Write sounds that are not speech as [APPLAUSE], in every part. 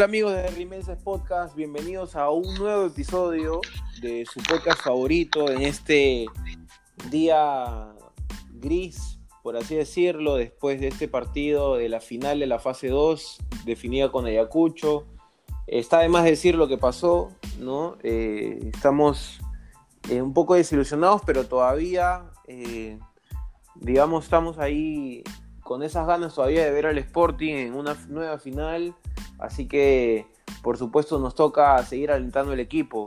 Hola amigos de Rimenses Podcast, bienvenidos a un nuevo episodio de su podcast favorito en este día gris, por así decirlo, después de este partido de la final de la fase 2, definida con Ayacucho. Está de más decir lo que pasó, ¿no? Eh, estamos eh, un poco desilusionados, pero todavía, eh, digamos, estamos ahí con esas ganas todavía de ver al Sporting en una nueva final. Así que, por supuesto, nos toca seguir alentando el equipo.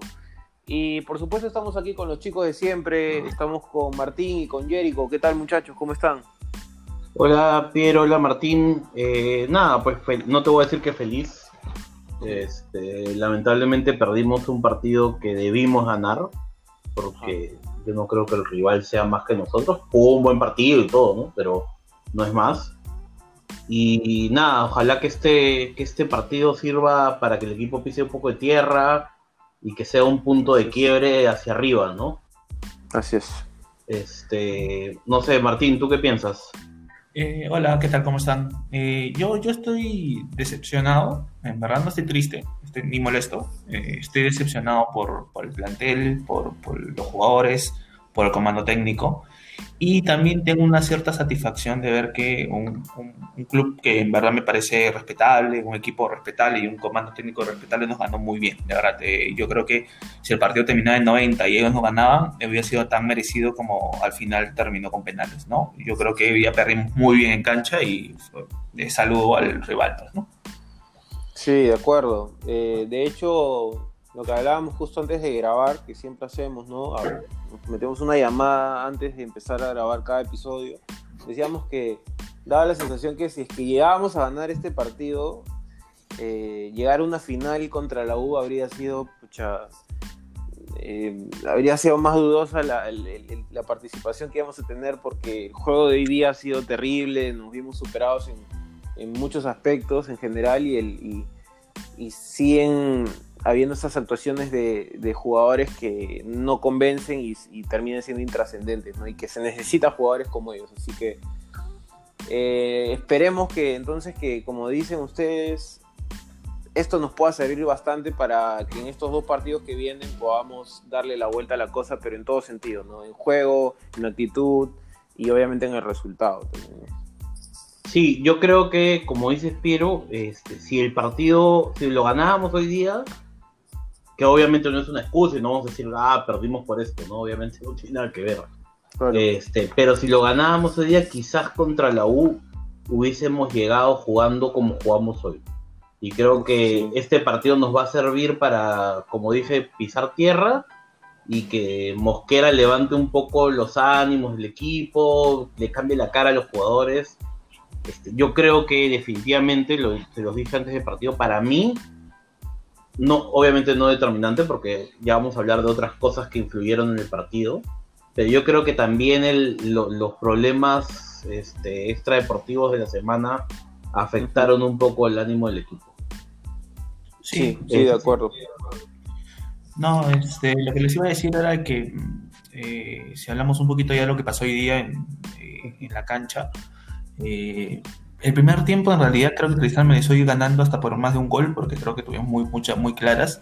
Y por supuesto estamos aquí con los chicos de siempre, estamos con Martín y con Jerico. ¿Qué tal muchachos? ¿Cómo están? Hola Piero, hola Martín. Eh, nada, pues no te voy a decir que feliz. Este, lamentablemente perdimos un partido que debimos ganar, porque yo no creo que el rival sea más que nosotros. Jugó un buen partido y todo, ¿no? Pero no es más. Y nada, ojalá que este, que este partido sirva para que el equipo pise un poco de tierra, y que sea un punto de quiebre hacia arriba, ¿no? Así es. Este, no sé, Martín, ¿tú qué piensas? Eh, hola, ¿qué tal? ¿Cómo están? Eh, yo, yo estoy decepcionado, en verdad no estoy triste, estoy, ni molesto, eh, estoy decepcionado por, por el plantel, por, por, los jugadores, por el comando técnico. Y también tengo una cierta satisfacción de ver que un, club que en verdad me parece respetable, un equipo respetable y un comando técnico respetable nos ganó muy bien. De verdad, eh, yo creo que si el partido terminaba en 90 y ellos no ganaban, hubiera sido tan merecido como al final terminó con penales, ¿no? Yo creo que ya perdimos muy bien en cancha y de saludo al rival, pues, ¿no? Sí, de acuerdo. Eh, de hecho, lo que hablábamos justo antes de grabar, que siempre hacemos, ¿no? metemos una llamada antes de empezar a grabar cada episodio. Decíamos que daba la sensación que si es que llegábamos a ganar este partido, eh, llegar a una final contra la U habría sido, pucha, eh, habría sido más dudosa la, participación que íbamos a tener porque el juego de hoy día ha sido terrible, nos vimos superados en, muchos aspectos en general y, el, y, y siguen habiendo esas actuaciones de, jugadores que no convencen y, terminan siendo intrascendentes, ¿no? Y que se necesita jugadores como ellos. Así que eh, esperemos que entonces que, como dicen ustedes, esto nos pueda servir bastante para que en estos dos partidos que vienen podamos darle la vuelta a la cosa, pero en todo sentido, ¿no? En juego, en actitud y obviamente en el resultado. Sí, yo creo que, como dices Piero, este, si el partido, si lo ganábamos hoy día, que obviamente no es una excusa y no vamos a decir, ah, perdimos por esto, ¿no? Obviamente no tiene nada que ver. Este, pero si lo ganábamos hoy día, quizás contra la U hubiésemos llegado jugando como jugamos hoy. Y creo que este partido nos va a servir para, como dije, pisar tierra y que Mosquera levante un poco los ánimos del equipo, le cambie la cara a los jugadores. Este, yo creo que definitivamente, lo, se los dije antes del partido, para mí no, obviamente no determinante, porque ya vamos a hablar de otras cosas que influyeron en el partido. Pero yo creo que también los problemas este, extradeportivos de la semana afectaron un poco el ánimo del equipo. Sí, sí, de acuerdo. No, este, lo que les iba a decir era que eh, si hablamos un poquito ya de lo que pasó hoy día en, eh, la cancha, eh, el primer tiempo en realidad creo que Cristal me ido ganando hasta por más de un gol, porque creo que tuvimos muy, muchas, muy claras.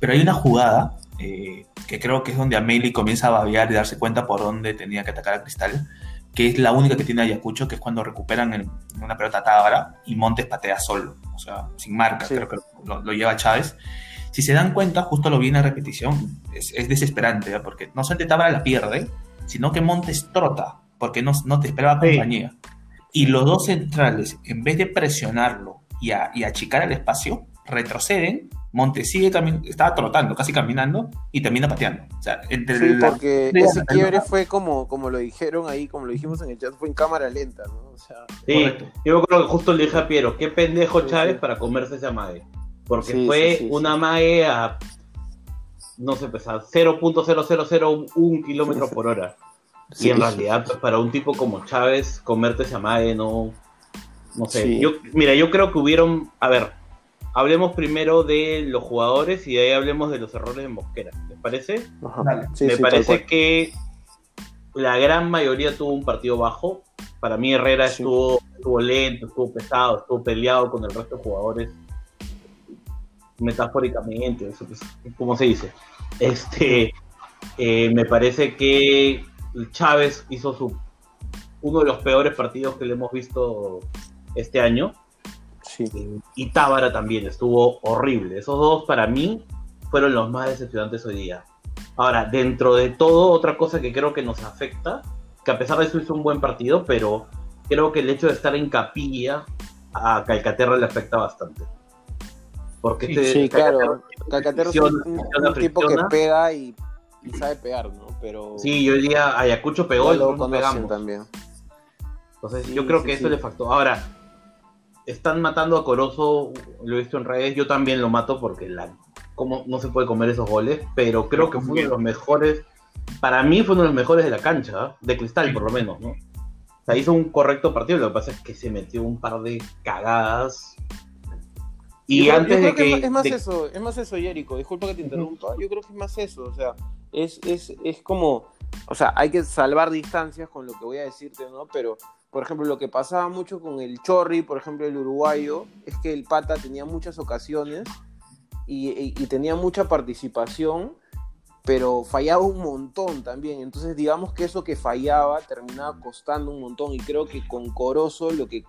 Pero hay una jugada eh, que creo que es donde Amelie comienza a babear y darse cuenta por dónde tenía que atacar a Cristal, que es la única que tiene Ayacucho, que es cuando recuperan una pelota tábara y Montes patea solo, o sea, sin marca, creo que lo, lleva Chávez. Si se dan cuenta, justo lo viene a repetición, es, desesperante, ¿eh? porque no solamente Tábara la pierde, sino que Montes trota, porque no, no te esperaba compañía. Y los dos centrales, en vez de presionarlo y, achicar el espacio, retroceden. Monte sigue estaba trotando, casi caminando, y termina pateando. O sea, entre sí, porque ese quiebre fue como, como lo dijeron ahí, como lo dijimos en el chat, fue en cámara lenta, ¿no? O sea, sí, yo creo que justo le dije a Piero, qué pendejo Chávez para comerse esa mague. Porque fue una mague a, no sé, pesar 0.0001 kilómetros por hora. Y en realidad, pues, para un tipo como Chávez, comerte esa madre no. No sé. Yo, mira, yo creo que hubieron. A ver, hablemos primero de los jugadores y de ahí hablemos de los errores de Mosquera. ¿Les parece? Me parece que la gran mayoría tuvo un partido bajo. Para mí, Herrera estuvo, estuvo lento, estuvo pesado, estuvo peleado con el resto de jugadores. metafóricamente, eso, pues, ¿cómo se dice? Este, eh, me parece que Chávez hizo su uno de los peores partidos que le hemos visto este año. Sí. Y Tábara también estuvo horrible. Esos dos para mí fueron los más decepcionantes hoy día. Ahora, dentro de todo, otra cosa que creo que nos afecta, que a pesar de eso hizo un buen partido, pero creo que el hecho de estar en capilla a Calcaterra le afecta bastante. Porque sí, este, claro, Calcaterra es un, tipo que pega y, sabe pegar, ¿no? Pero sí, hoy día Ayacucho pegó y lo pegamos también. Entonces, yo creo que eso le factó. Ahora, están matando a Corozo, lo he visto en redes, yo también lo mato porque la, como no se puede comer esos goles, pero creo que fue uno de los mejores, para mí fue uno de los mejores de la cancha, ¿ah? de cristal por lo menos, ¿no? O sea, hizo un correcto partido, lo que pasa es que se metió un par de cagadas. Y antes de que, Es más eso, es más eso, Jerico, disculpa que te interrumpa, yo creo que es más eso, o sea, es, es, es como, o sea, hay que salvar distancias con lo que voy a decirte, ¿no? Pero por ejemplo, lo que pasaba mucho con el Chorri, por ejemplo, el uruguayo, es que el pata tenía muchas ocasiones y, tenía mucha participación, pero fallaba un montón también. Entonces, digamos que eso que fallaba terminaba costando un montón. Y creo que con Corozo, lo que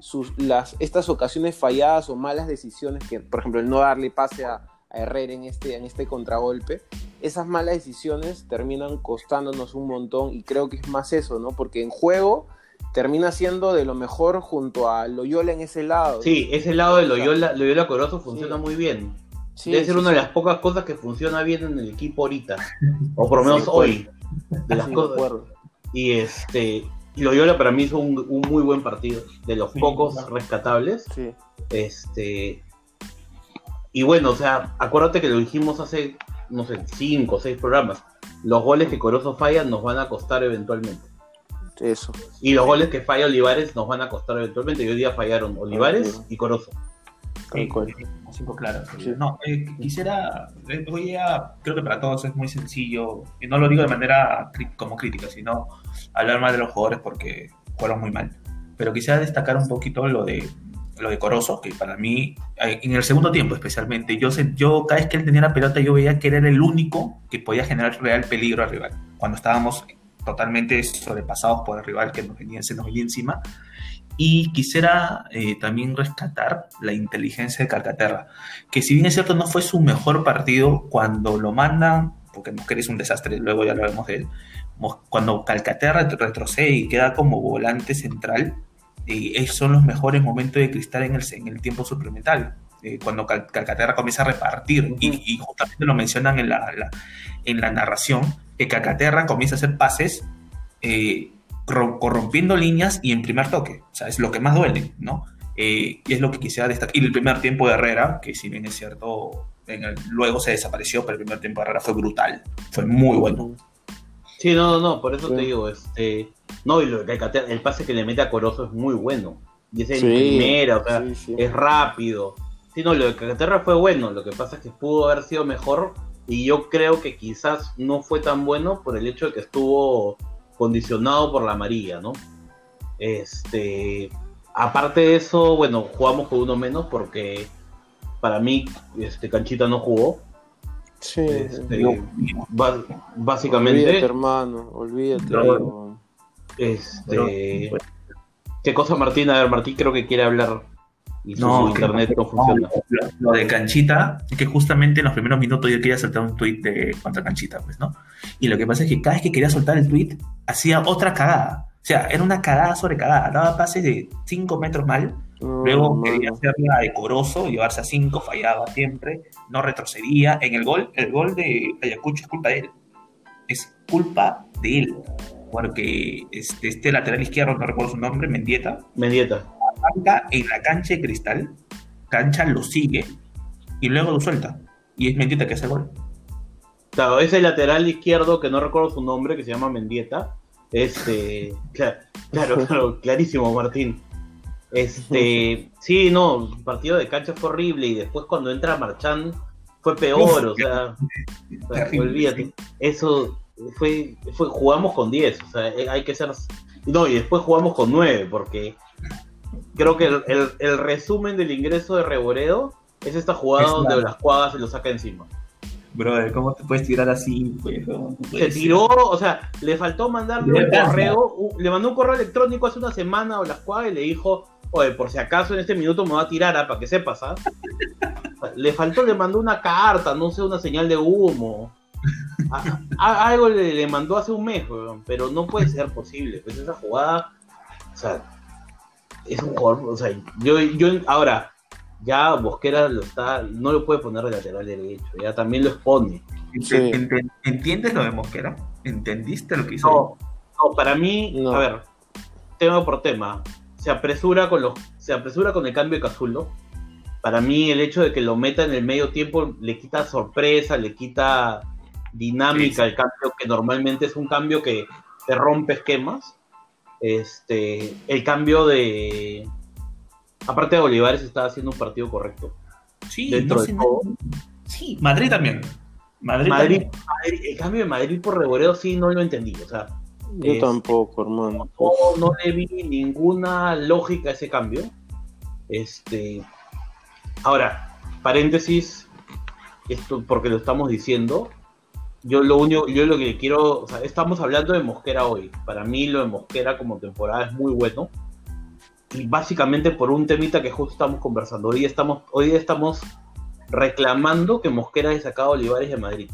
sus, las, estas ocasiones falladas o malas decisiones, que por ejemplo el no darle pase a, a Herrera en este, en este contragolpe, esas malas decisiones terminan costándonos un montón. Y creo que es más eso, ¿no? Porque en juego termina siendo de lo mejor junto a Loyola en ese lado. Sí, ese lado de Loyola, Loyola Corozo funciona muy bien. Debe ser una de las pocas cosas que funciona bien en el equipo ahorita. O por lo menos hoy. De las cosas. Y este. Loyola para mí hizo un, muy buen partido. De los pocos rescatables. Este. Y bueno, o sea, acuérdate que lo dijimos hace, no sé, cinco o seis programas. Los goles que Corozo falla nos van a costar eventualmente. Eso. Y los goles que falla Olivares nos van a costar eventualmente. Y hoy día fallaron Olivares y Corozo. Eh, claro. No, eh, quisiera, eh, voy a, creo que para todos es muy sencillo, y no lo digo de manera como crítica, sino hablar mal de los jugadores porque fueron muy mal. Pero quisiera destacar un poquito lo de lo de Corozo, que para mí, en el segundo tiempo especialmente, yo, yo cada vez que él tenía la pelota, yo veía que era el único que podía generar real peligro al rival. Cuando estábamos totalmente sobrepasados por el rival que nos venía, se nos venía encima. Y quisiera eh, también rescatar la inteligencia de Calcaterra, que si bien es cierto no fue su mejor partido, cuando lo mandan, porque Mosquera es un desastre, luego ya lo vemos de él, cuando Calcaterra retrocede y queda como volante central, eh, esos son los mejores momentos de Cristal en el, en el tiempo suplementario. Eh, cuando Calcaterra comienza a repartir, y, justamente lo mencionan en la, en la narración, que Calcaterra comienza a hacer pases eh, corrompiendo líneas y en primer toque. O sea, es lo que más duele, ¿no? Eh, y es lo que quisiera destacar. Y el primer tiempo de Herrera, que si bien es cierto, luego se desapareció, pero el primer tiempo de Herrera fue brutal. Fue muy bueno. Sí, no, no, no, por eso te digo, este, no, y lo, el pase que le mete a Corozo es muy bueno. Y es en primera, o sea, es rápido. Sí, no, lo de Calcaterra fue bueno, lo que pasa es que pudo haber sido mejor y yo creo que quizás no fue tan bueno por el hecho de que estuvo condicionado por la amarilla, ¿no? Este, aparte de eso, bueno, jugamos con uno menos porque para mí este Canchita no jugó. Sí, este, básicamente. Olvídate, hermano, olvídate. Este, ¿Qué cosa Martín? A ver, Martín creo que quiere hablar no, internet no funciona. Lo, de Canchita, que justamente en los primeros minutos yo quería soltar un tweet de contra Canchita, pues, ¿no? Y lo que pasa es que cada vez que quería soltar el tweet, hacía otra cagada. O sea, era una cagada sobre cagada. Daba pases de 5 metros mal, luego quería hacerla decoroso, llevarse a 5, fallaba siempre, no retrocedía. En el gol, el gol de Ayacucho es culpa de él. Es culpa de él. Porque este, este lateral izquierdo, no recuerdo su nombre, Mendieta. Mendieta en la cancha de cristal, cancha lo sigue y luego lo suelta. Y es Mendieta que hace el gol. Claro, ese lateral izquierdo, que no recuerdo su nombre, que se llama Mendieta. Este, [LAUGHS] claro, [LAUGHS] claro, clarísimo, Martín. Este, sí, no, el partido de cancha fue horrible y después cuando entra Marchán fue peor, o sea, [LAUGHS] olvídate. Eso fue, fue, jugamos con 10, o sea, hay que ser. No, y después jugamos con 9, porque creo que el, resumen del ingreso de Reboredo es esta jugada Es donde la- las cuadras se lo saca encima. Brother, ¿cómo te puedes tirar así? Pues, no, Se tiró, o sea, le faltó mandarle un correo, le mandó un correo electrónico hace una semana o las cuadras y le dijo, oye, por si acaso en este minuto me va a tirar, ah, para que sepas, ¿ah? [LAUGHS] Le faltó, le mandó una carta, no sé, una señal de humo. A- a- algo le, le mandó hace un mes, weón, pero no puede ser posible. Pues esa jugada, o sea, es un jugador, o sea, yo, yo ahora, ya Bosquera lo está, no lo puede poner de lateral derecho, ya también lo expone. Sí. Ent- ¿Entiendes lo de Mosquera? ¿Entendiste lo que hizo? No, no, para mí, No. a ver, tema por tema, se apresura con los, se apresura con el cambio de Cazulo. Para mí el hecho de que lo meta en el medio tiempo le quita sorpresa, le quita dinámica Sí, al cambio que normalmente es un cambio que te rompe esquemas. Este, el cambio de aparte de Olivares estaba haciendo un partido correcto. Sí, dentro no de todo. sí, Madrid también. Madrid, Madrid, también. Madrid- el cambio de Madrid por Reboreo sí no lo entendí, o sea, Yo Es- tampoco, hermano. no, no le vi ninguna lógica a ese cambio. Este, ahora, paréntesis, esto porque lo estamos diciendo. Yo lo único, yo lo que quiero, o sea, estamos hablando de Mosquera hoy. Para mí lo de Mosquera como temporada es muy bueno. Y básicamente por un temita que justo estamos conversando. Hoy estamos, hoy estamos reclamando que Mosquera haya sacado a Olivares de Madrid.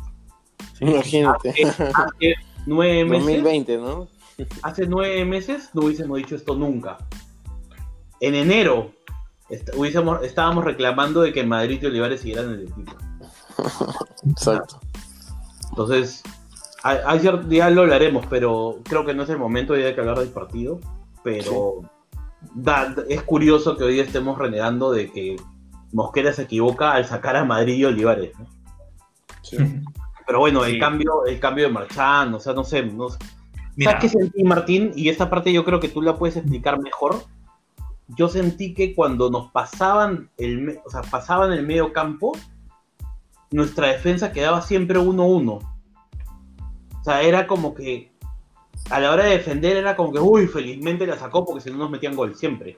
Imagínate. Hace, hace nueve meses 2020, ¿no? hace nueve meses no hubiésemos dicho esto nunca. En enero est- hubiésemos, estábamos reclamando de que Madrid y Olivares siguieran en el equipo. [LAUGHS] Exacto. Entonces, ayer ya lo hablaremos, pero creo que no es el momento de que hablar del partido. Pero da- es curioso que hoy estemos renegando de que Mosquera se equivoca al sacar a Madrid y Olivares. ¿no? Sí. [LAUGHS] Pero bueno, el Sí. cambio, el cambio de Marchán, o sea, no sé, no sé. ¿Sabes qué sentí, Martín? Y esta parte yo creo que tú la puedes explicar mejor. Yo sentí que cuando nos pasaban el, o sea, pasaban el medio campo, nuestra defensa quedaba siempre 1-1. O sea, era como que a la hora de defender era como que, uy, felizmente la sacó porque si no nos metían gol siempre.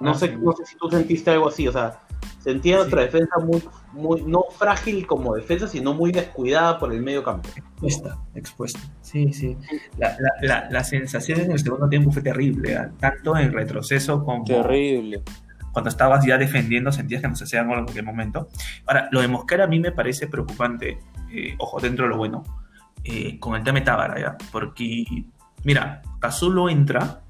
No Ah, sé, sí. no sé si tú sentiste algo así, o sea, sentía nuestra defensa muy, muy, no frágil como defensa, sino muy descuidada por el medio campo. expuesta, expuesta. Sí, sí. La, la, la, la sensación en el segundo tiempo fue terrible, ¿ah? tanto en retroceso como Terrible. Cuando estabas ya defendiendo sentías que nos hacían gol en cualquier momento. Ahora, lo de Mosquera a mí me parece preocupante, eh, ojo, dentro de lo bueno, eh, con el tema de Tábara, ¿ya? Porque, mira, Cazulo entra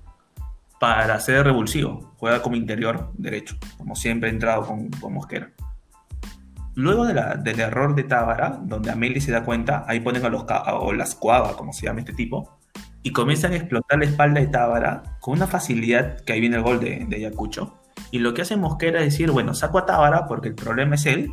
para ser revulsivo, juega como interior derecho, como siempre ha entrado con, con Mosquera. Luego de la- del error de Tábara, donde Ameli se da cuenta, ahí ponen a los o las cuavas, como se llama este tipo, y comienzan a explotar la espalda de Tábara con una facilidad que ahí viene el gol de, de Ayacucho. Y lo que hace Mosquera es decir, bueno, saco a Tábara porque el problema es él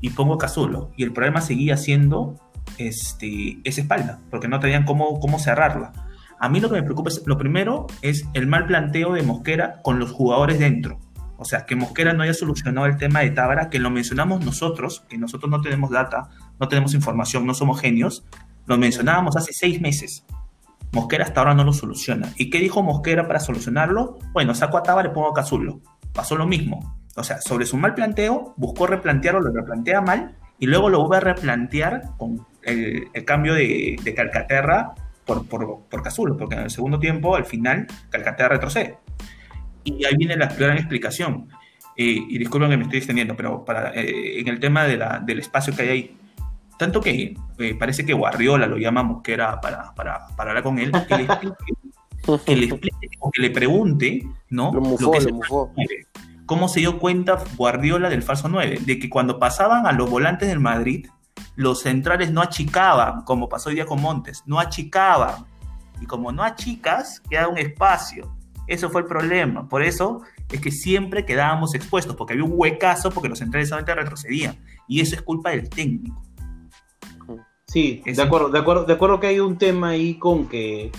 y pongo a Cazulo. Y el problema seguía siendo este, esa espalda, porque no tenían cómo, cómo cerrarla. A mí lo que me preocupa es, lo primero es el mal planteo de Mosquera con los jugadores dentro. O sea, que Mosquera no haya solucionado el tema de Tábara, que lo mencionamos nosotros, que nosotros no tenemos data, no tenemos información, no somos genios, lo mencionábamos hace seis meses. Mosquera hasta ahora no lo soluciona. ¿Y qué dijo Mosquera para solucionarlo? Bueno, saco a Tábara y pongo a Cazulo. Pasó lo mismo. O sea, sobre su mal planteo, buscó replantearlo, lo replantea mal, y luego lo vuelve a replantear con el, el cambio de, de Calcaterra por, por, por Cazulo, porque en el segundo tiempo, al final, Calcaterra retrocede. Y ahí viene la gran explicación. Eh, y disculpen que me estoy extendiendo, pero para, eh, en el tema de la, del espacio que hay ahí, tanto que eh, parece que Guardiola lo llama Mosquera para, para, para hablar con él, que le explique, que le, [LAUGHS] explique o que le pregunte, ¿no? Lo mufó, que es lo el mufó. falso 9. ¿Cómo se dio cuenta Guardiola del falso 9? De que cuando pasaban a los volantes del Madrid, los centrales no achicaban, como pasó hoy día con Montes, no achicaban. Y como no achicas, queda un espacio. Eso fue el problema. Por eso es que siempre quedábamos expuestos, porque había un huecazo, porque los centrales solamente retrocedían. Y eso es culpa del técnico. Sí, de acuerdo, de acuerdo, de acuerdo que hay un tema ahí con que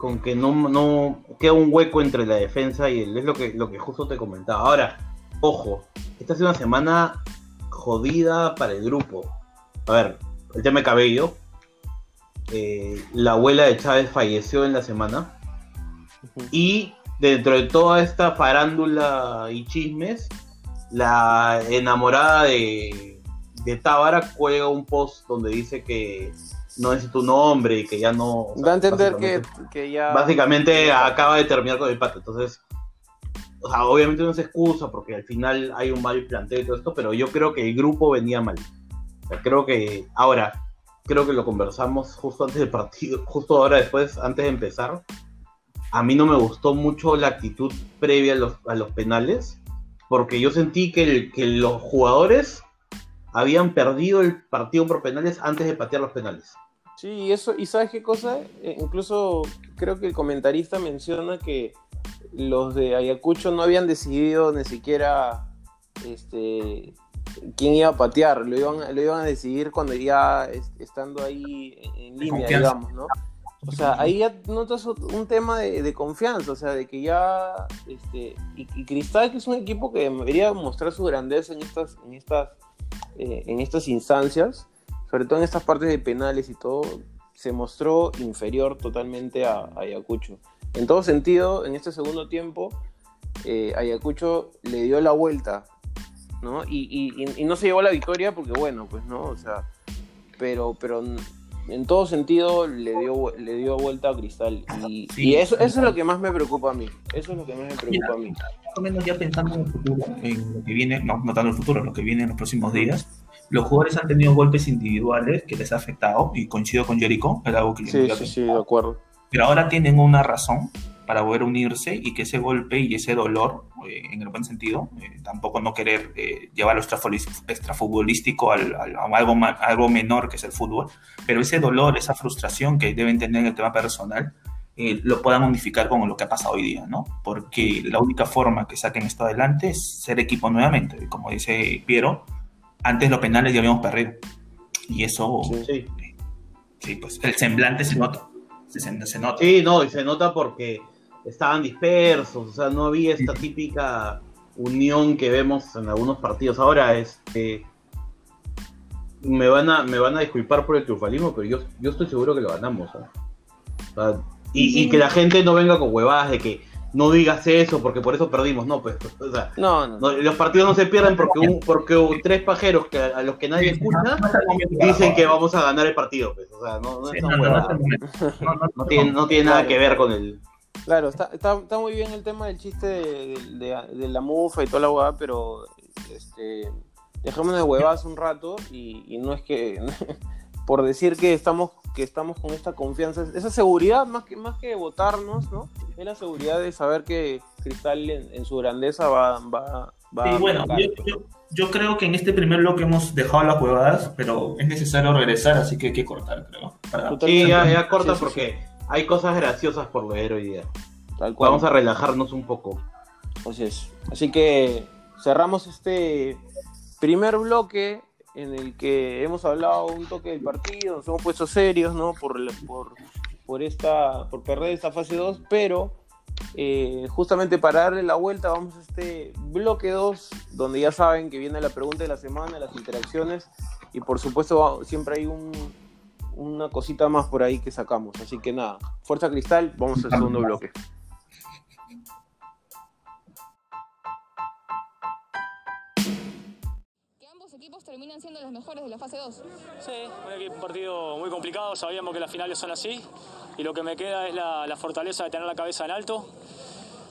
con que no, no queda un hueco entre la defensa y el, es lo que, lo que justo te comentaba. Ahora, ojo, esta es una semana jodida para el grupo. A ver, el tema de cabello. eh, la abuela de Chávez falleció en la semana. Y dentro de toda esta farándula y chismes, la enamorada de, de Tábara juega un post donde dice que no es tu nombre y que ya no. Va a entender que, que, ya. Básicamente acaba de terminar con el pato. Entonces, o sea, obviamente no es excusa porque al final hay un mal planteo y todo esto, pero yo creo que el grupo venía mal. creo que. Ahora, creo que lo conversamos justo antes del partido, [LAUGHS] justo ahora después, antes de empezar. A mí no me gustó mucho la actitud previa a los, a los penales, porque yo sentí que, que los jugadores habían perdido el partido por penales antes de patear los penales. Sí, y eso, y sabes qué cosa, eh, incluso creo que el comentarista menciona que los de Ayacucho no habían decidido ni siquiera este quién iba a patear, lo iban, lo iban a decidir cuando ya estando ahí en, línea, digamos, ¿no? O sea, ahí ya notas un tema de, confianza, o sea, de que ya, este, y, y, Cristal que es un equipo que debería mostrar su grandeza en estas, en estas, eh, en estas instancias, sobre todo en estas partes de penales y todo, se mostró inferior totalmente a, Ayacucho. En todo sentido, en este segundo tiempo, eh, Ayacucho le dio la vuelta, ¿no? Y, no se llevó la victoria porque, bueno, pues no, o sea, pero, pero en todo sentido le dio, le dio vuelta a Cristal. Y, eso, eso es lo que más me preocupa a mí. Eso es lo que más me preocupa a mí. Más o menos ya pensando en el futuro, en lo que viene, no, no tanto el futuro, en lo que viene en los próximos días los jugadores han tenido golpes individuales que les ha afectado, y coincido con Jericho, era algo que Sí, sí, sí, de acuerdo. Pero ahora tienen una razón para poder unirse y que ese golpe y ese dolor, eh, en el buen sentido, eh, tampoco no querer eh, llevarlo extrafutbolístico al, a algo, algo menor que es el fútbol, pero ese dolor, esa frustración que deben tener en el tema personal, lo puedan unificar con lo que ha pasado hoy día, ¿no? Porque la única forma que saquen esto adelante es ser equipo nuevamente, como dice Piero, antes los penales ya habíamos perdido. Y eso, sí, sí pues el semblante se nota. Se, nota. Sí, no, y se nota porque estaban dispersos, o sea, no había esta típica unión que vemos en algunos partidos. Ahora, este, me van a, me van a disculpar por el triunfalismo, pero yo, yo estoy seguro que lo ganamos. y, y, que la gente no venga con huevadas de que no digas eso porque por eso perdimos. No, pues, o sea, no, no. los partidos no se pierden porque un, porque tres pajeros que a los que nadie escucha dicen que vamos a ganar el partido. Pues, o sea, no, no, tiene, no tiene nada que ver con el. Claro, está, está, está muy bien el tema del chiste de, de, la mufa y toda la huevada, pero este, dejémonos de huevadas un rato y, y no es que [LAUGHS] por decir que estamos que estamos con esta confianza, esa seguridad más que más que votarnos, ¿no? Es la seguridad de saber que Cristal en, su grandeza va, va, va sí, bueno, yo, creo que en este primer bloque hemos dejado las huevadas, pero es necesario regresar, así que hay que cortar, creo. Sí, ya, [LAUGHS] corta porque hay cosas graciosas por ver hoy día. Vamos a relajarnos un poco. Así es. Así que cerramos este primer bloque en el que hemos hablado un toque del partido, nos hemos puesto serios, ¿no? Por, por, por, esta, por perder esta fase 2, pero eh, justamente para darle la vuelta vamos a este bloque 2, donde ya saben que viene la pregunta de la semana, las interacciones, y por supuesto siempre hay un, una cosita más por ahí que sacamos. Así que nada, Fuerza Cristal, vamos al segundo bloque. terminan siendo los mejores de la fase 2. Sí, un partido muy complicado, sabíamos que las finales son así y lo que me queda es la, fortaleza de tener la cabeza en alto.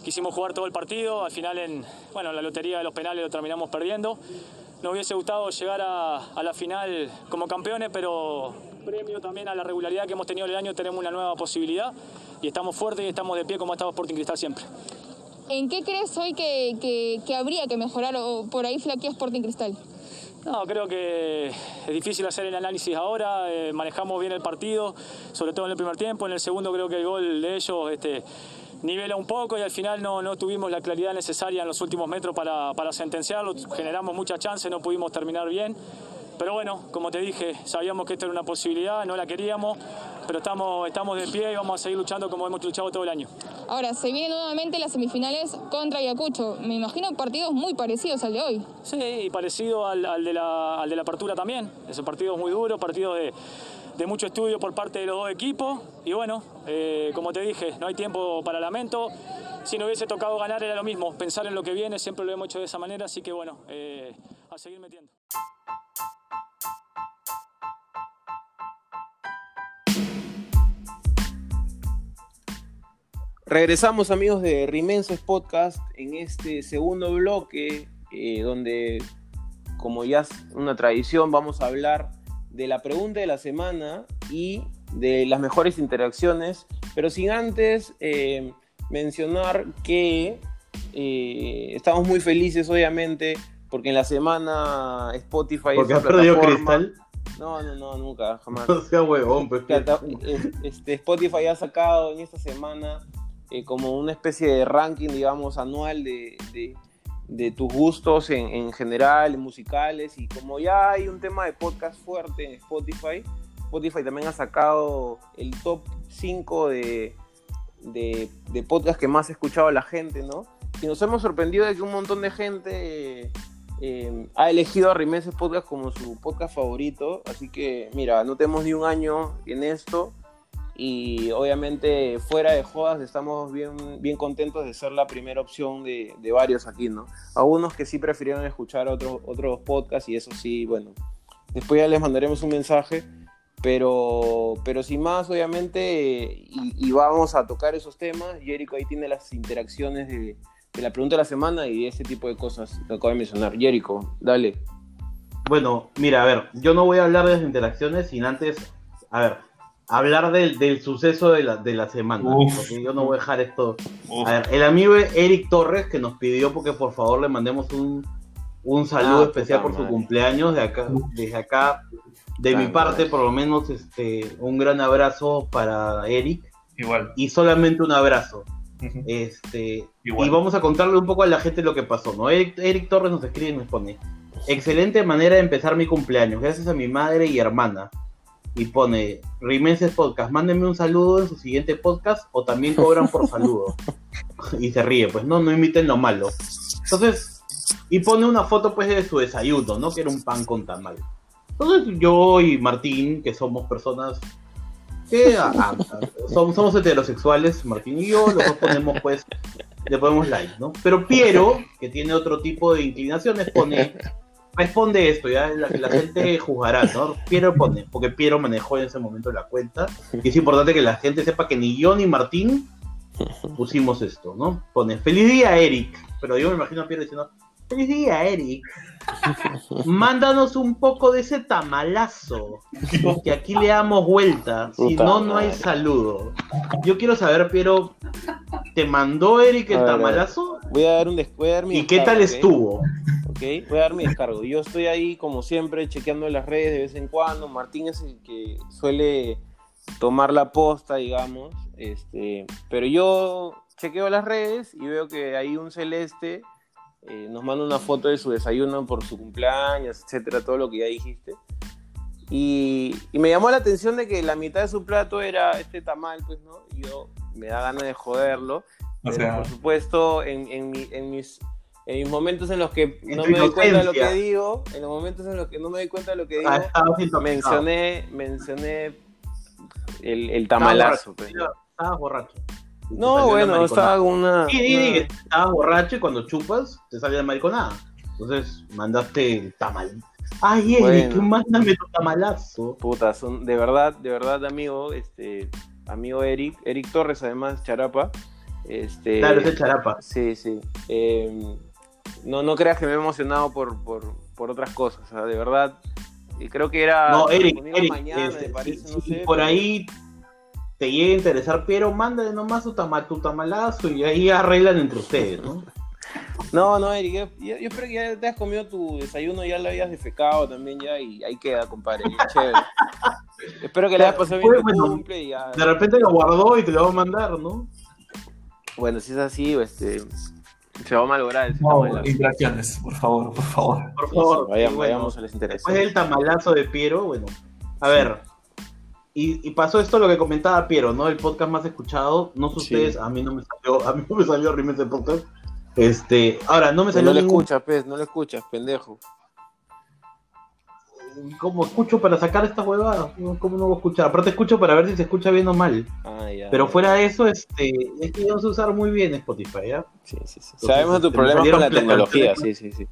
Quisimos jugar todo el partido, al final en bueno, la lotería de los penales lo terminamos perdiendo. Nos hubiese gustado llegar a, la final como campeones, pero premio también a la regularidad que hemos tenido el año tenemos una nueva posibilidad y estamos fuertes y estamos de pie como ha estado Sporting Cristal siempre. ¿En qué crees hoy que, que habría que mejorar o por ahí flaquea Sporting Cristal? No, creo que es difícil hacer el análisis ahora, eh, manejamos bien el partido, sobre todo en el primer tiempo, en el segundo creo que el gol de ellos este, nivela un poco y al final no, no tuvimos la claridad necesaria en los últimos metros para, para sentenciarlo, generamos muchas chances, no pudimos terminar bien. Pero bueno, como te dije, sabíamos que esto era una posibilidad, no la queríamos, pero estamos, estamos de pie y vamos a seguir luchando como hemos luchado todo el año. Ahora, se vienen nuevamente las semifinales contra Ayacucho. Me imagino partidos muy parecidos al de hoy. Sí, y parecido al, de, la, al de la apertura también. Esos partidos muy duros, partidos de de mucho estudio por parte de los dos equipos. Y bueno, eh, como te dije, no hay tiempo para lamento. Si no hubiese tocado ganar era lo mismo, pensar en lo que viene, siempre lo hemos hecho de esa manera, así que bueno, eh, a seguir metiendo. Regresamos amigos de Rimenses Podcast en este segundo bloque eh, donde como ya es una tradición vamos a hablar de la pregunta de la semana y de las mejores interacciones, pero sin antes eh, mencionar que eh, estamos muy felices obviamente porque en la semana Spotify... Porque has perdido cristal. No, no, no, nunca, jamás. [LAUGHS] No sea huevón, pues. Este, Spotify ha sacado en esta semana eh, como una especie de ranking, digamos, anual de, de, tus gustos en, en, general, musicales, y como ya hay un tema de podcast fuerte en Spotify, Spotify también ha sacado el top 5 de, de, de podcast que más ha escuchado la gente, ¿no? Y nos hemos sorprendido de que un montón de gente eh, ha elegido a Rimenses Podcast como su podcast favorito, así que mira, no tenemos ni un año en esto y obviamente fuera de jodas estamos bien, bien contentos de ser la primera opción de, de varios aquí, ¿no? Algunos que sí prefirieron escuchar otros otros podcasts y eso sí, bueno, después ya les mandaremos un mensaje, pero, pero sin más, obviamente, y, vamos a tocar esos temas, Jericho ahí tiene las interacciones de, de, la pregunta de la semana y ese tipo de cosas que acabo de mencionar. Jericho, dale. Bueno, mira, a ver, yo no voy a hablar de las interacciones sin antes, a ver, hablar del, del suceso de la, de la semana. Uf, porque yo no voy a dejar esto. Uf. A ver, el amigo Eric Torres que nos pidió porque por favor le mandemos un, un saludo ah, especial por su cumpleaños de acá, desde acá, de mi parte, por lo menos este, un gran abrazo para Eric. Igual. Y solamente un abrazo. Uh -huh. Este, Igual. y vamos a contarle un poco a la gente lo que pasó, ¿no? Eric, Eric Torres nos escribe y nos pone, excelente manera de empezar mi cumpleaños, gracias a mi madre y hermana y pone Rimenses Podcast, mándenme un saludo en su siguiente podcast o también cobran por [LAUGHS] saludo. y se ríe, pues no, no imiten lo malo. Entonces, y pone una foto pues de su desayuno, ¿no? Que era un pan con tamal. Entonces yo y Martín, que somos personas que ah, ah, somos, somos heterosexuales, Martín y yo, los dos ponemos pues, le ponemos like, ¿no? Pero Piero, que tiene otro tipo de inclinaciones, pone responde esto, ya la, la, [LAUGHS] gente juzgará, ¿no? Piero pone, porque Piero manejó en ese momento la cuenta, y es importante que la gente sepa que ni yo ni Martín pusimos esto, ¿no? Pone, feliz día, Eric, pero yo me imagino a Piero diciendo, feliz día, Eric. Mándanos un poco de ese tamalazo, que aquí le damos vuelta, si no, no hay saludo. Yo quiero saber, Piero, ¿te mandó Eric el tamalazo? Voy a dar un después. ¿Y qué tal estuvo? Okay, voy a dar mi descargo. Yo estoy ahí, como siempre, chequeando las redes de vez en cuando. Martín es el que suele tomar la posta, digamos. Este, pero yo chequeo las redes y veo que hay un celeste. Eh, nos manda una foto de su desayuno por su cumpleaños, etcétera, todo lo que ya dijiste. Y, y, me llamó la atención de que la mitad de su plato era este tamal, pues, ¿no? Y yo me da ganas de joderlo. O sea, pero, por supuesto, en, en, mi, en mis en mis momentos en los que no me doy cuenta de lo que digo, en los momentos en los que no me doy cuenta de lo que digo, ah, mencioné, mencioné el, el tamalazo. Estabas estaba borracho. No, bueno, estaba una. Sí, sí, estabas borracho y cuando chupas te sale la mariconada. Entonces mandaste el tamal. Ay, Eric, bueno, mándame tu tamalazo. Puta, son, de verdad, de verdad, amigo, este, amigo Eric, Eric Torres, además, Charapa. Este, claro, es el Charapa. Sí, sí. Eh, no, no creas que me he emocionado por, por, por otras cosas, o sea, de verdad. Y creo que era. No, Eric, Eric mañana, este, parece, si, no sé, por pero... ahí te llega a interesar, pero mándale nomás tu, tama, tu tamalazo y ahí arreglan entre ustedes, ¿no? [LAUGHS] No, no, Eric, yo, yo, espero que ya te has comido tu desayuno, ya lo habías defecado también ya y ahí queda, compadre, chévere. [LAUGHS] espero que le hayas pasado bien tu bueno, cumple y ya. De repente lo guardó y te lo va a mandar, ¿no? Bueno, si es así, este, se va a malograr ese no, interacciones, por favor, por favor. Por favor, sí, vayamos, bueno, vayamos a las intereses. Después del tamalazo de Piero, bueno, a ver, y, y, pasó esto lo que comentaba Piero, ¿no? El podcast más escuchado, no sé ustedes, sí. a mí no me salió, a mí no me salió Rimes el podcast. Este, ahora, no me salió. No le ningún... escuchas, pez, no le escuchas, pendejo. ¿Cómo escucho para sacar esta huevada? ¿Cómo no voy a escuchar? Aparte escucho para ver si se escucha bien o mal. Ah, ya. Pero fuera de eso, este, es que no sé usar muy bien Spotify, ¿ya? Sí, sí, sí. Entonces, Sabemos tu este, problema con la tecnología, sí, sí, sí.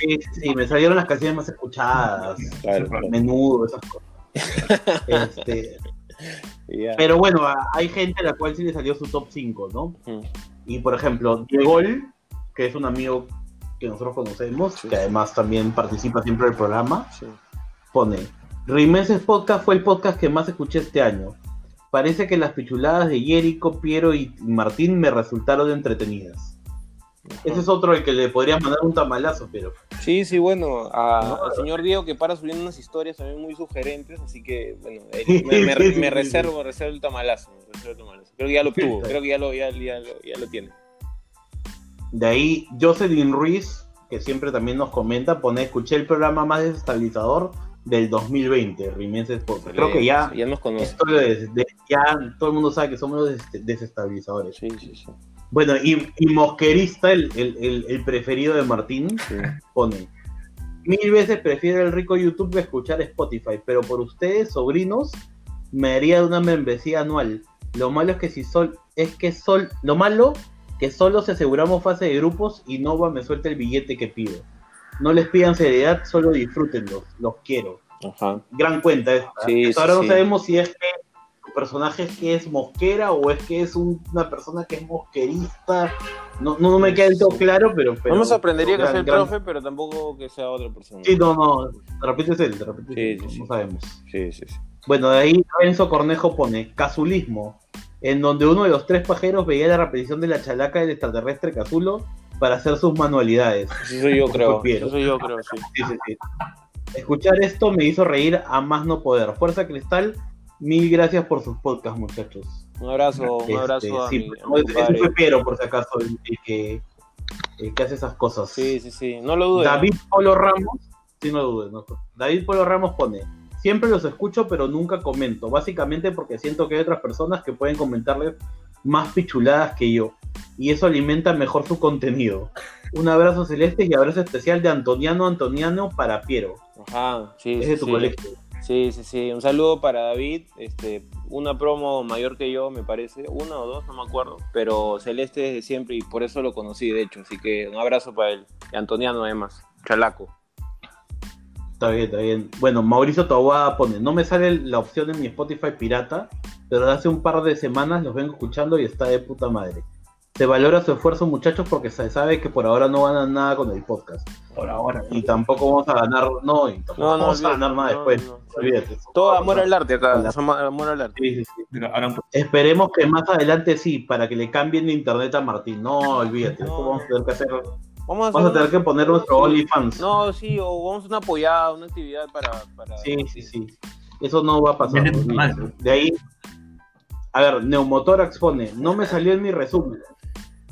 Sí, sí, me salieron las canciones más escuchadas, Claro, claro. menudo, esas cosas. [LAUGHS] Este, pero bueno, a- hay gente a la cual sí le salió su top 5, ¿no? Mm. Y por ejemplo, Diego, que es un amigo que nosotros conocemos, Sí. que además también participa siempre del programa, Sí. Pone, Rimeses Podcast fue el podcast que más escuché este año. Parece que las pichuladas de Jerico, Piero y Martín me resultaron entretenidas. Ese es otro el que le podría mandar un tamalazo, pero... Sí, sí, bueno, a- No. al señor Diego que para subiendo unas historias también muy sugerentes, así que, bueno, [LAUGHS] me, me- me reservo, reservo el tamalazo, reservo el tamalazo. Creo que ya lo obtuvo, creo que ya lo, ya, ya lo, ya lo tiene. De ahí, Jocelyn Ruiz, que siempre también nos comenta, pone, escuché el programa más desestabilizador del 2020, Rimeses Podcast. Creo que ya, Ya nos conoce. des- de- ya todo el mundo sabe que somos los des- desestabilizadores. Sí, sí, sí. Bueno, y, y Mosquerista, el, el- el- el preferido de Martín, pone, mil veces prefiero el rico YouTube que escuchar Spotify, pero por ustedes, sobrinos, me haría una membresía anual. Lo malo es que si sol, es que sol, lo malo que solo si aseguramos fase de grupos y Nova me suelta el billete que pido. No les pidan seriedad, solo disfrútenlos, los quiero. Ajá. Gran cuenta esta. Sí, Hasta ahora no sí. sabemos si es que tu personaje es que es mosquera o es que es un- una persona que es mosquerista. No, no, no me queda del todo claro, pero, pero no me sorprendería que sea el gran- profe, pero tampoco que sea otra persona. Sí, no, no, de repente es él, de repente no sabemos. Sí, sí, sí. Bueno, de ahí Enzo Cornejo pone Cazulismo, en donde uno de los tres pajeros veía la repetición de la chalaca del extraterrestre Cazulo para hacer sus manualidades. Eso soy yo, creo. Eso soy yo, creo, sí. Sí, sí, sí. Escuchar esto me hizo reír a más no poder. Fuerza Cristal, mil gracias por sus podcasts, muchachos. Un abrazo, un Este, abrazo a sí, mi, a ese- Piero, por si acaso, el, el que, el que hace esas cosas. Sí, sí, sí. No lo dudes. David Polo Ramos, sí, no dudes, no. David Polo Ramos pone, siempre los escucho pero nunca comento, básicamente porque siento que hay otras personas que pueden comentarles más pichuladas que yo, y eso alimenta mejor su contenido. Un abrazo celeste y abrazo especial de Antoniano Antoniano para Piero. Ajá, sí, Es de tu sí. colegio. Sí, sí, sí. Un saludo para David. Este, una promo mayor que yo, me parece. Una o dos, no me acuerdo. Pero Celeste desde siempre y por eso lo conocí, de hecho. Así que un abrazo para él. Y Antoniano, además. Chalaco. Está bien, está bien. Bueno, Mauricio Taboada pone, no me sale la opción en mi Spotify pirata, pero hace un par de semanas los vengo escuchando y está de puta madre. Se valora su esfuerzo, muchachos, porque se sabe que por ahora no ganan nada con el podcast. Por ahora. Y tampoco vamos a ganar, no, y tampoco No, no, vamos a ganar nada no, después. no. Olvídate. Todo amor al arte acá. Amor al arte. Sí, sí, sí. Esperemos que más adelante sí, para que le cambien de internet a Martín. No, olvídate. Vamos a tener que hacer. Vamos a, hacer Vamos a tener una- que poner nuestro. OnlyFans. No, sí, o vamos a una apoyada, una actividad para. para Sí, sí, sí. Eso no va a pasar. De ahí, a ver, Neumotórax pone, no me salió en mi resumen,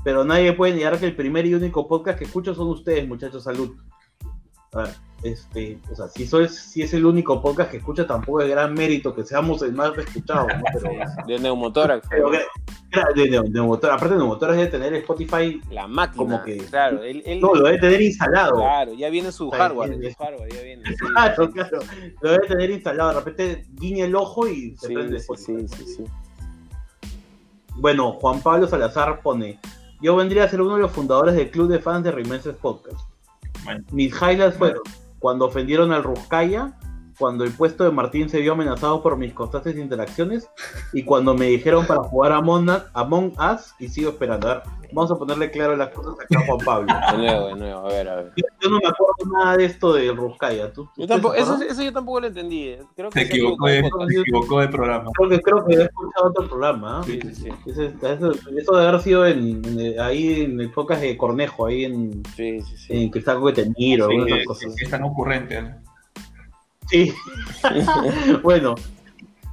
pero nadie puede negar que el primer y único podcast que escucho son ustedes, muchachos, salud. A ver, este, o sea, si, soy, si es el único podcast que escucho, tampoco es gran mérito que seamos el más escuchado, ¿no? Pero, [LAUGHS] De Neumotórax. pero que- de, Neumotórax, aparte Neumotórax debe tener Spotify, La máquina. Como que- Claro, él, él- no, lo debe tener instalado. Claro, ya viene su hardware. bien. Su hardware, ya viene. sí. Claro, claro, lo debe tener instalado, de repente guiña el ojo y se Sí, prende Spotify. sí, sí, sí. Bueno, Juan Pablo Salazar pone, yo vendría a ser uno de los fundadores del club de fans de Rimenses Podcast. Mis highlights fueron cuando ofendieron al Ruscaya, cuando el puesto de Martín se vio amenazado por mis constantes interacciones y cuando me dijeron para jugar a Among Us, Among Us y sigo esperando. A ver, vamos a ponerle claro las cosas acá a Juan Pablo. [LAUGHS] De nuevo, de nuevo, a ver, a ver. Yo, yo no me acuerdo nada de esto del Ruscaya. ¿Tú, Yo tampoco, se eso, eso yo tampoco lo entendí. eh. Creo que Se se equivocó de, de se equivocó de programa. Creo que, creo que he escuchado otro programa. ¿ah? Sí, sí, sí. Eso, eso de haber sido en, en- ahí en el podcast de Cornejo, ahí en, Sí, sí, sí. en Cristal Coquetemiro, Sí, alguna de que- esas cosas. que es tan ocurrente. ¿no? Sí. [LAUGHS] bueno,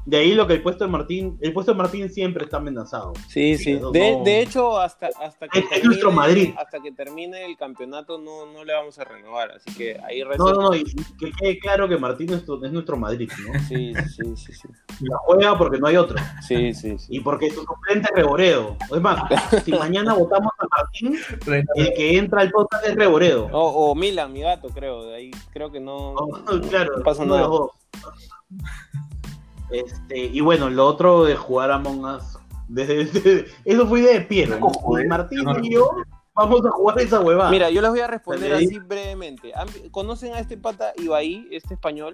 De ahí lo que el puesto de Martín, el puesto de Martín siempre está amenazado. Sí, sí. no- De, no- de hecho, hasta, hasta que Es- es nuestro Madrid. hasta que termine el campeonato no, no le vamos a renovar. Así que ahí No, no, no, y que quede claro que Martín es nuestro, es nuestro Madrid, ¿no? Sí, sí, sí, sí. La juega porque no hay otro. Sí, sí, sí. Y porque su suplente es Reboredo. Es más, si mañana votamos a Martín, el que entra al podcast es Reboredo. O, o Milan, mi gato, creo. De ahí creo que no, Oh, claro, no pasa nada. Este, y bueno, lo otro de jugar a Among Us, desde, desde- eso fue idea de Piero. ¿no? Eh. Martín y yo vamos a jugar esa huevada. Mira, yo les voy a responder así brevemente. ¿Han- ¿Conocen a este pata Ibai, este español?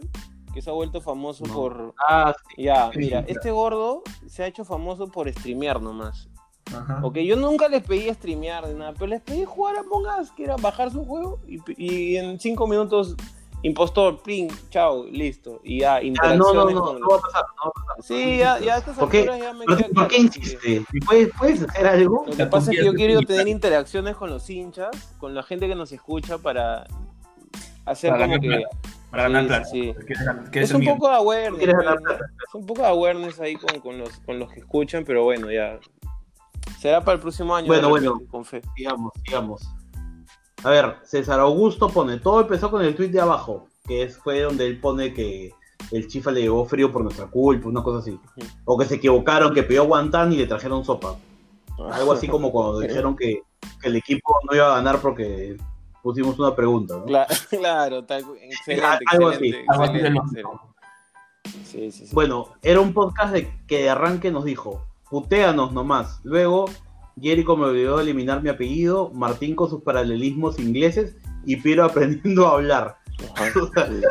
Que se ha vuelto famoso No. por... Ah, sí. Ya, Sí, mira, sí, este gordo se ha hecho famoso por streamear nomás. Ajá. Ok, yo nunca les pedí streamear ni nada, pero les pedí jugar a Among Us, que era bajar su juego y, y en cinco minutos, impostor, ping, chao, listo. Y ya, Ah, no, interacciones no, no, con- no va a pasar. No va a pasar. Sí, ya, ya a estas ¿Por qué? alturas ya me ¿Por qué claro que- insistes? ¿Puedes, ¿Puedes hacer algo? Lo que La pasa es que yo quiero tener interacciones con los hinchas, con la gente que nos escucha para hacer Para como ganar que... Para ganar Sí, plata. sí, sí. ¿Quieres ganar- quieres Es un poco de awareness, ¿Quieres ganar pues, ¿no? es un poco de awareness ahí con, con los, con los que escuchan, pero bueno, ya. Será para el próximo año. Bueno, bueno. Con fe. Sigamos, sigamos. A ver, César Augusto pone, todo empezó con el tweet de abajo, que es, fue donde él pone que el chifa le llegó frío por nuestra culpa, una cosa así. O que se equivocaron, que pidió guantán y le trajeron sopa. Algo así como cuando [LAUGHS] dijeron que, que el equipo no iba a ganar porque pusimos una pregunta, ¿no? Cla- [LAUGHS] Claro, tal, excelente, Algo así, excelente, excelente. Sí, sí. Bueno, era un podcast de, que de arranque nos dijo, putéanos nomás. Luego, Jericho me obligó a eliminar mi apellido, Martín con sus paralelismos ingleses y Piero aprendiendo a hablar. Ajá, [LAUGHS] sí,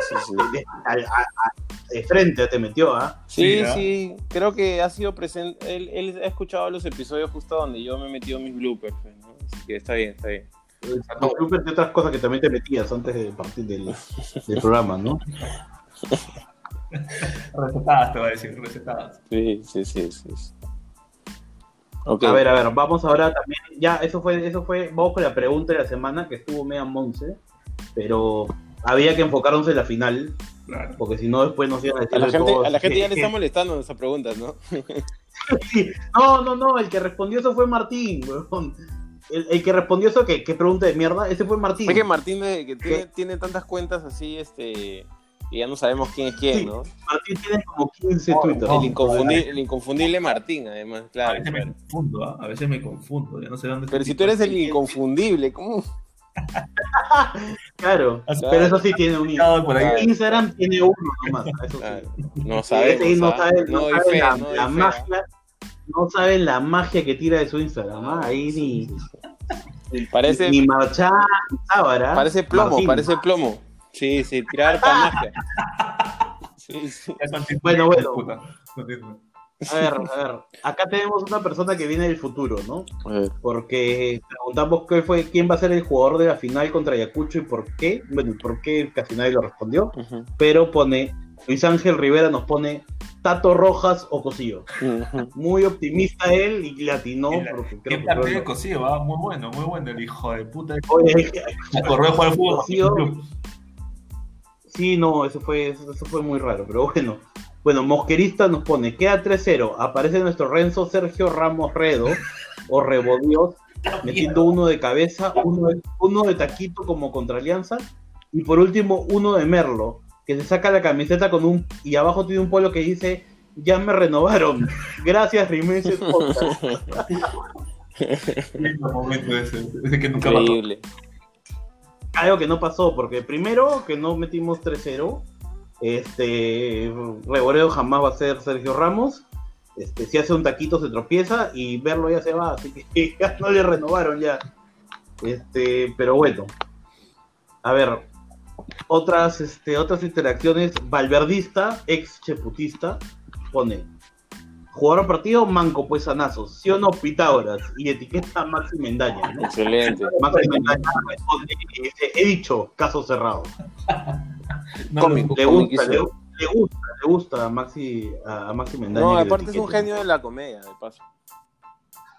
sí, sí. de, al- a- a- de frente te metió, ¿ah? Sí, Sí, ¿ah? sí, creo que ha sido presente. Él, él ha escuchado los episodios justo donde yo me he metido mis bloopers, pues, ¿no? Así que está bien, está bien. Los bloopers de otras cosas que también te metías antes de partir del, del programa, ¿no? [LAUGHS] Recetadas, te voy a decir, recetadas. Sí, sí, sí, sí. A ver, a ver, vamos ahora también. Ya, eso fue, eso fue, vamos con la pregunta de la semana que estuvo media monce, pero había que enfocarnos en la final, Claro. porque si no después nos iban a decir a la gente, todos a la gente ya le [LAUGHS] está molestando esas preguntas, ¿no? [LAUGHS] Sí. No, no, no, el que respondió eso fue Martín, weón. El, el que respondió eso, que qué pregunta de mierda, ese fue Martín. Es que Martín de- que tiene, tiene tantas cuentas así, este, y ya no sabemos quién es quién, Sí. ¿no? Martín tiene como 15 No, Twitter. El inconfundible, el inconfundible Martín, además, A claro. veces me confundo, ¿ah? a veces me confundo, ya no sé dónde Pero si tú eres el inconfundible, ¿cómo? [LAUGHS] Claro, Claro. pero eso sí tiene un Cuidado por ahí. Claro. Instagram tiene uno nomás, eso sí. Claro, [LAUGHS] no Sí, sabemos. ese no ¿ah? sabe, no sabe la, no doy la fe, magia, no saben la magia que tira de su Instagram, ¿ah? ahí ni, ¿ah? Parece, ni marchar, ni sábara. parece plomo, Martín. parece plomo. Sí, sí, tirar para magia. [LAUGHS] Sí, sí. Bueno, bueno. A ver, a ver, acá tenemos una persona que viene del futuro, ¿no? Porque preguntamos qué fue, quién va a ser el jugador de la final contra Ayacucho y por qué. Bueno, y por qué casi nadie lo respondió. Pero pone, Luis Ángel Rivera nos pone Tato Rojas o ujú. Muy optimista él y latinó. Qué partido de cocido, va, muy bueno, muy bueno el hijo de puta. Oye, Se corrió a jugar al fútbol. Cosío. Sí, no, eso fue, eso, eso fue muy raro, pero bueno. Bueno, Mosquerista nos pone, queda 3-0, aparece nuestro Renzo Sergio Ramos Redo, o Rebodios, metiendo uno de cabeza, uno de, uno de taquito como contra Alianza, y por último uno de Merlo, que se saca la camiseta con un, y abajo tiene un polo que dice, ya me renovaron, gracias Rimeses Podcast". [LAUGHS] Lindo momento ese, ese que nunca pasó. Increíble. Algo que no pasó, porque primero que no metimos 3-0, este Reboreo jamás va a ser Sergio Ramos. Este, si hace un taquito se tropieza y verlo ya se va, así que [LAUGHS] ya no le renovaron ya. Este, pero bueno. A ver, otras, este, otras interacciones. Valverdista, ex cheputista, pone. Jugaron partido manco pues sanazos, ¿sí o no Pitágoras? Y etiqueta a Maxi Mendaña, ¿no? Excelente. Maxi Mendaña responde y dice, he dicho, caso cerrado. No, Cómico. Le gusta, le, le gusta, le gusta a Maxi, a, Maxi Mendaña. No, aparte es un genio de la comedia, de paso.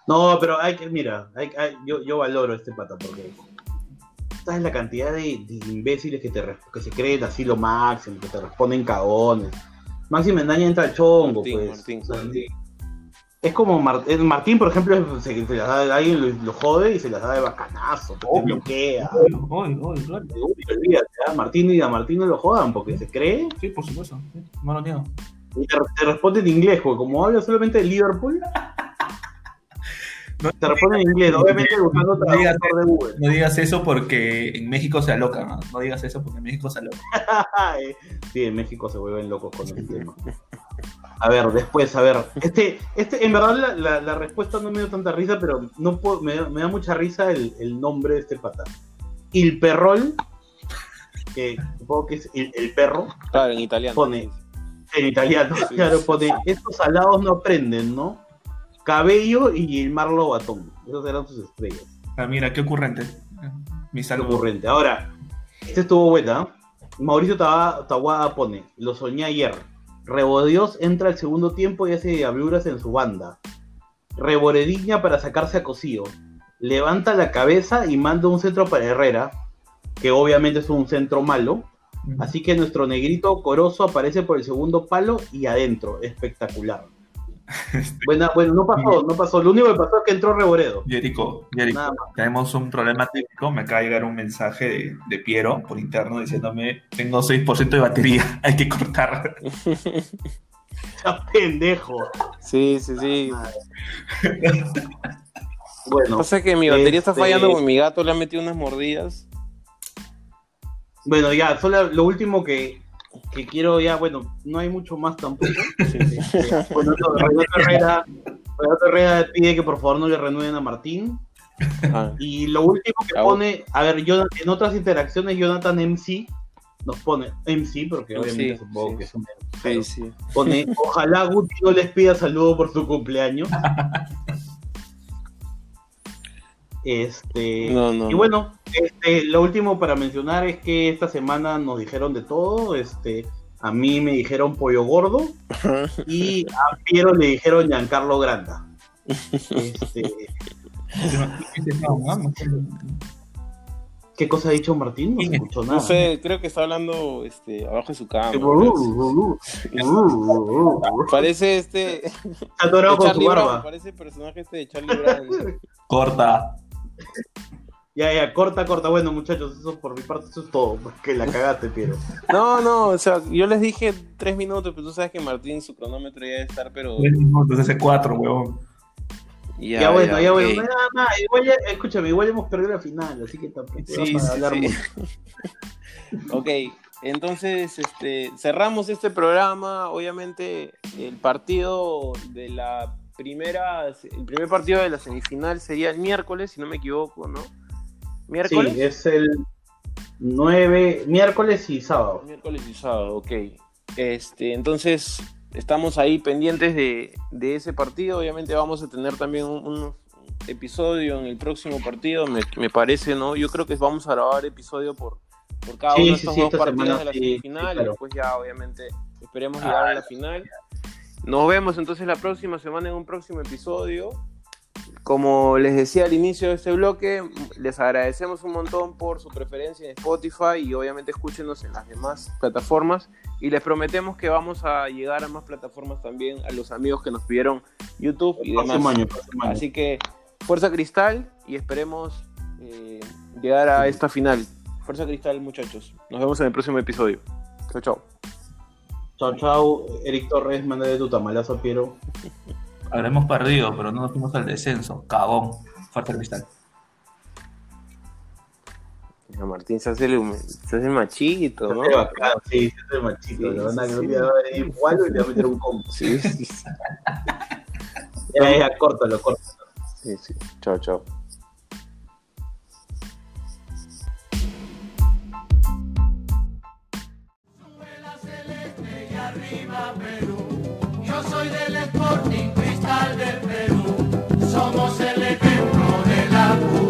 No, pero hay que, mira, hay, hay- yo, yo valoro este pata porque sabes la cantidad de, de imbéciles que te que se creen así lo máximo, que te responden cagones. Maxi Mendaña entra al chongo, Martín, pues. Martín. Es como Mar- Martín, por ejemplo, se, se las da, alguien lo, lo jode y se las da de bacanazo, Obvio. bloquea. Hoy, hoy, claro. Uy, olvídate, ¿ah? Martín y a Martín no lo jodan porque se cree Sí, por supuesto. sí, No lo niego. y te, te responde en inglés, porque como habla solamente de Liverpool, te responde en inglés, obviamente buscando No digas de Google. No digas eso porque en México se alocan. ¿no? No digas eso porque en México se alocan. [LAUGHS] sí, en México se vuelven locos con el tema. A ver, después, a ver. Este, este, en verdad la, la- la respuesta no me dio tanta risa, pero no puedo- me, da- me da mucha risa el, el nombre de este pata. Il Perrol, que supongo que es el, el perro, Claro, en italiano. Pone. en italiano, Sí. claro, pone, estos salados no aprenden, ¿no? Cabello y el Marlo Batón. Esos eran sus estrellas. Ah, mira, qué ocurrente. Mi Qué saludo. ocurrente. Ahora, este estuvo buena. Mauricio Taguada pone, lo soñé ayer. Rebodios entra al segundo tiempo y hace diabluras en su banda. Reborediña para sacarse a Cosío. Levanta la cabeza y manda un centro para Herrera, que obviamente es un centro malo. Así que nuestro negrito coroso aparece por el segundo palo y adentro. Espectacular. [LAUGHS] Buena, bueno, no pasó, no pasó. Lo único que pasó es que entró Reboredo. Jerico, Jerico, tenemos un problema técnico. Me acaba de llegar un mensaje de, de Piero por interno diciéndome: Tengo 6% de batería, [LAUGHS] hay que cortar. [LAUGHS] Ya, pendejo. Sí, sí, sí. Bueno, Pasa que mi batería está este- fallando porque mi gato le ha metido unas mordidas. bueno, ya, solo lo último que, que quiero ya, bueno, no hay mucho más tampoco. [LAUGHS] Sí, sí. Bueno, Herrera, Renato Herrera pide que por favor no le renueven a Martín. Ah, Y lo último que pone, a ver, Jonathan- en otras interacciones, Jonathan MC nos pone, MC, porque Sí, obviamente supongo sí. que es un sí, sí. pone, ojalá Guti no les pida saludo por su cumpleaños. [LAUGHS] Este, No, no. y bueno, este, lo último para mencionar es que esta semana nos dijeron de todo. Este, a mí me dijeron pollo gordo y a Piero le dijeron Giancarlo Granda. Este, ¿Qué cosa ha dicho Martín? No se escuchó nada. No sé, creo que está hablando este, abajo de su cama. Parece este. Está atorado con su Charlie Brown, barba. parece el personaje este de Charlie Brown. Corta. Ya, ya, corta, corta. Bueno, muchachos, eso por mi parte, eso es todo. Porque la cagaste, Piero. No, no, o sea, yo les dije tres minutos, pero tú sabes que Martín su cronómetro ya debe estar, pero. Entonces hace cuatro, huevón. Ya, bueno, ya, bueno. ok. Nada, nada, igual ya, escúchame, igual hemos perdido la final, así que tampoco Sí, vamos a hablar sí. mucho. [LAUGHS] Ok, entonces este, cerramos este programa. Obviamente, el partido de la primera, el primer partido de la semifinal sería el miércoles, si no me equivoco, ¿no? ¿Miércoles? Sí, es el 9, miércoles y sábado. Miércoles y sábado, ok. Este, entonces, estamos ahí pendientes de, de ese partido. Obviamente vamos a tener también un, un episodio en el próximo partido, me, me parece, ¿no? Yo creo que vamos a grabar episodio por, por cada Sí, uno de estos sí, dos partidos semana de la semifinal claro. y después ya, obviamente, esperemos llegar a la final. Nos vemos entonces la próxima semana en un próximo episodio. Como les decía al inicio de este bloque, les agradecemos un montón por su preferencia en Spotify y obviamente escúchenos en las demás plataformas. Y les prometemos que vamos a llegar a más plataformas también, a los amigos que nos pidieron YouTube y demás. año. Así que fuerza cristal y esperemos eh, llegar a esta final. Fuerza cristal, muchachos. Nos vemos en el próximo episodio. Chao, chao. Chao, chao. Eric Torres, mándale tu tamalazo a Piero. Habremos perdido, pero no nos fuimos al descenso. Cagón. Fuerte cristal. Ya, Martín se hace el, se hace el machito, ¿no? Qué bacán, Sí, es el machito. Sí, le van a a venir igual y le va a meter un combo. Sí, sí, sí. [LAUGHS] Ya, ya, córtalo, córtalo. sí, sí. Chao, chao. yo soy del Sporting Cristal del Perú, somos el ejemplo de la U.